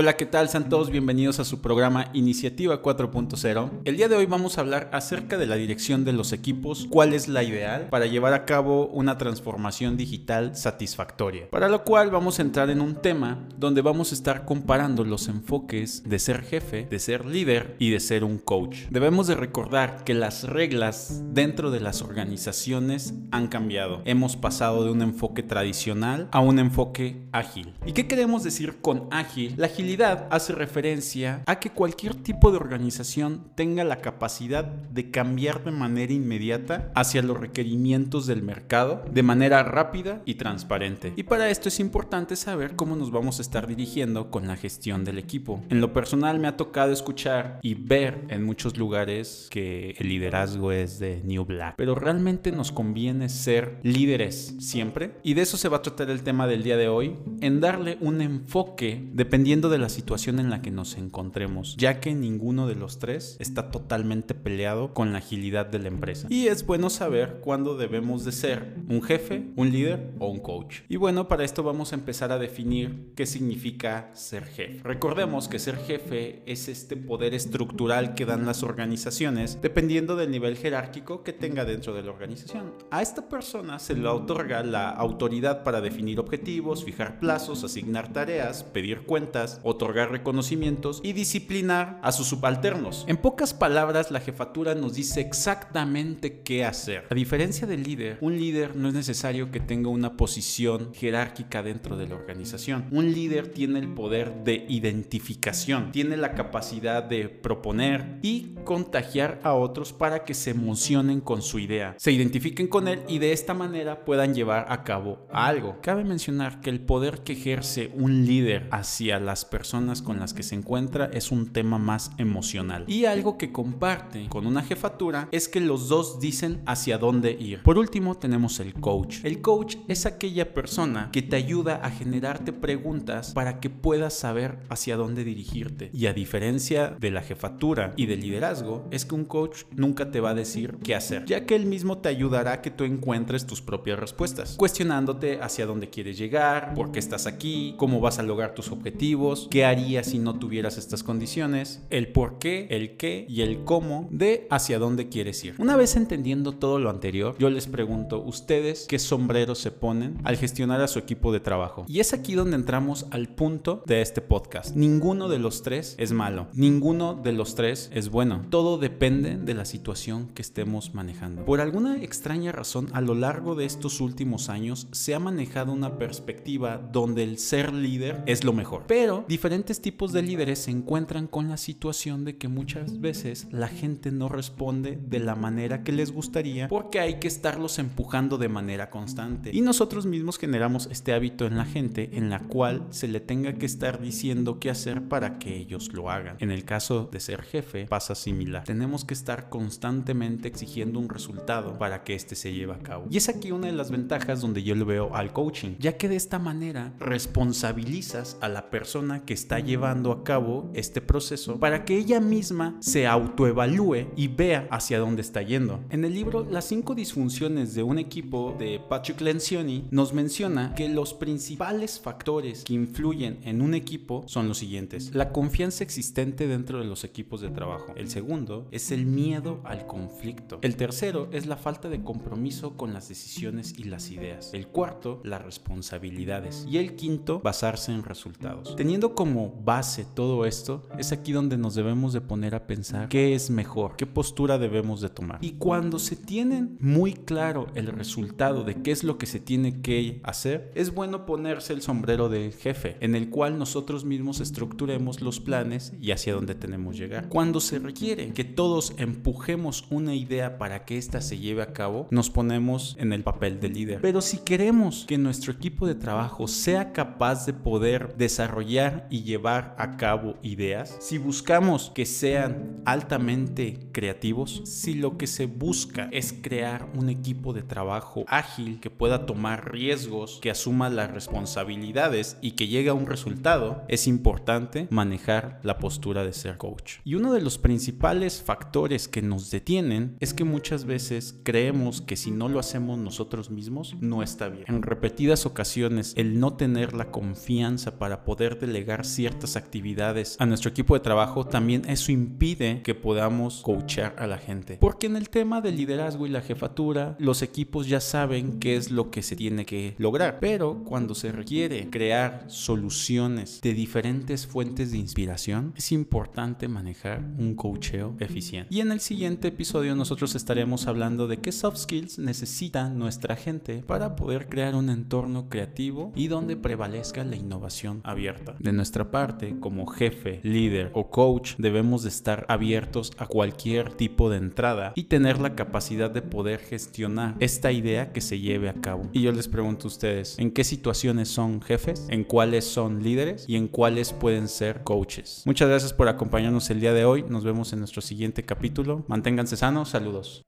Hola, ¿qué tal? Sean todos bienvenidos a su programa Iniciativa 4.0. El día de hoy vamos a hablar acerca de la dirección de los equipos, cuál es la ideal para llevar a cabo una transformación digital satisfactoria. Para lo cual vamos a entrar en un tema donde vamos a estar comparando los enfoques de ser jefe, de ser líder y de ser un coach. Debemos de recordar que las reglas dentro de las organizaciones han cambiado. Hemos pasado de un enfoque tradicional a un enfoque ágil. ¿Y qué queremos decir con ágil? La agilidad hace referencia a que cualquier tipo de organización tenga la capacidad de cambiar de manera inmediata hacia los requerimientos del mercado de manera rápida y transparente. Y para esto es importante saber cómo nos vamos a estar dirigiendo con la gestión del equipo. En lo personal me ha tocado escuchar y ver en muchos lugares que el liderazgo es de New Black, pero realmente nos conviene ser líderes siempre. Y de eso se va a tratar el tema del día de hoy, en darle un enfoque dependiendo de la situación en la que nos encontremos, ya que ninguno de los tres está totalmente peleado con la agilidad de la empresa. Y es bueno saber cuándo debemos de ser un jefe, un líder o un coach. Y bueno, para esto vamos a empezar a definir qué significa ser jefe. Recordemos que ser jefe es este poder estructural que dan las organizaciones dependiendo del nivel jerárquico que tenga dentro de la organización. A esta persona se le otorga la autoridad para definir objetivos, fijar plazos, asignar tareas, pedir cuentas, otorgar reconocimientos y disciplinar a sus subalternos. En pocas palabras, la jefatura nos dice exactamente qué hacer. A diferencia del líder, un líder no es necesario que tenga una posición jerárquica dentro de la organización. Un líder tiene el poder de identificación, tiene la capacidad de proponer y contagiar a otros para que se emocionen con su idea, se identifiquen con él y de esta manera puedan llevar a cabo algo. Cabe mencionar que el poder que ejerce un líder hacia las personas con las que se encuentra es un tema más emocional. Y algo que comparte con una jefatura es que los dos dicen hacia dónde ir. Por último tenemos el coach. El coach es aquella persona que te ayuda a generarte preguntas para que puedas saber hacia dónde dirigirte. Y a diferencia de la jefatura y del liderazgo, es que un coach nunca te va a decir qué hacer, ya que él mismo te ayudará a que tú encuentres tus propias respuestas, cuestionándote hacia dónde quieres llegar, por qué estás aquí, cómo vas a lograr tus objetivos, qué harías si no tuvieras estas condiciones, el por qué, el qué y el cómo de hacia dónde quieres ir. Una vez entendiendo todo lo anterior, yo les pregunto, ¿ustedes qué sombrero se ponen al gestionar a su equipo de trabajo? Y es aquí donde entramos al punto de este podcast. Ninguno de los tres es malo, ninguno de los tres es bueno. Todo depende de la situación que estemos manejando. Por alguna extraña razón, a lo largo de estos últimos años se ha manejado una perspectiva donde el ser líder es lo mejor. Pero diferentes tipos de líderes se encuentran con la situación de que muchas veces la gente no responde de la manera que les gustaría porque hay que estarlos empujando de manera constante. Y nosotros mismos generamos este hábito en la gente en la cual se le tenga que estar diciendo qué hacer para que ellos lo hagan. En el caso de ser jefe pasa similar. Tenemos que estar constantemente exigiendo un resultado para que este se lleve a cabo. Y es aquí una de las ventajas donde yo lo veo al coaching, ya que de esta manera responsabilizas a la persona que está llevando a cabo este proceso para que ella misma se autoevalúe y vea hacia dónde está yendo. En el libro Las cinco disfunciones de un equipo de Patrick Lencioni nos menciona que los principales factores que influyen en un equipo son los siguientes. La confianza existente dentro de los equipos de trabajo. El segundo es el miedo al conflicto. El tercero es la falta de compromiso con las decisiones y las ideas. El cuarto, las responsabilidades. Y el quinto, basarse en resultados. Teniendo como base todo esto, es aquí donde nos debemos de poner a pensar qué es mejor, qué postura debemos de tomar. Y cuando se tienen muy claro el resultado de qué es lo que se tiene que hacer, es bueno ponerse el sombrero de jefe, en el cual nosotros mismos estructuremos los planes y hacia dónde tenemos llegar. Cuando se requiere que todos empujemos una idea para que ésta se lleve a cabo, nos ponemos en el papel de líder. Pero si queremos que nuestro equipo de trabajo sea capaz de poder desarrollar y llevar a cabo ideas, si buscamos que sean altamente creativos, si lo que se busca es crear un equipo de trabajo ágil que pueda tomar riesgos, que asuma las responsabilidades y que llegue a un resultado, es importante manejar la postura de ser coach. Y uno de los principales factores que nos detienen es que muchas veces creemos que si no lo hacemos nosotros mismos, no está bien. En repetidas ocasiones, el no tener la confianza para poder delegar delegar ciertas actividades a nuestro equipo de trabajo, también eso impide que podamos coachar a la gente. Porque en el tema del liderazgo y la jefatura, los equipos ya saben qué es lo que se tiene que lograr. Pero cuando se requiere crear soluciones de diferentes fuentes de inspiración, es importante manejar un coacheo eficiente. Y en el siguiente episodio nosotros estaremos hablando de qué soft skills necesita nuestra gente para poder crear un entorno creativo y donde prevalezca la innovación abierta. De nuestra parte, como jefe, líder o coach, debemos de estar abiertos a cualquier tipo de entrada y tener la capacidad de poder gestionar esta idea que se lleve a cabo. Y yo les pregunto a ustedes, ¿en qué situaciones son jefes? ¿En cuáles son líderes? ¿Y en cuáles pueden ser coaches? Muchas gracias por acompañarnos el día de hoy. Nos vemos en nuestro siguiente capítulo. Manténganse sanos. Saludos.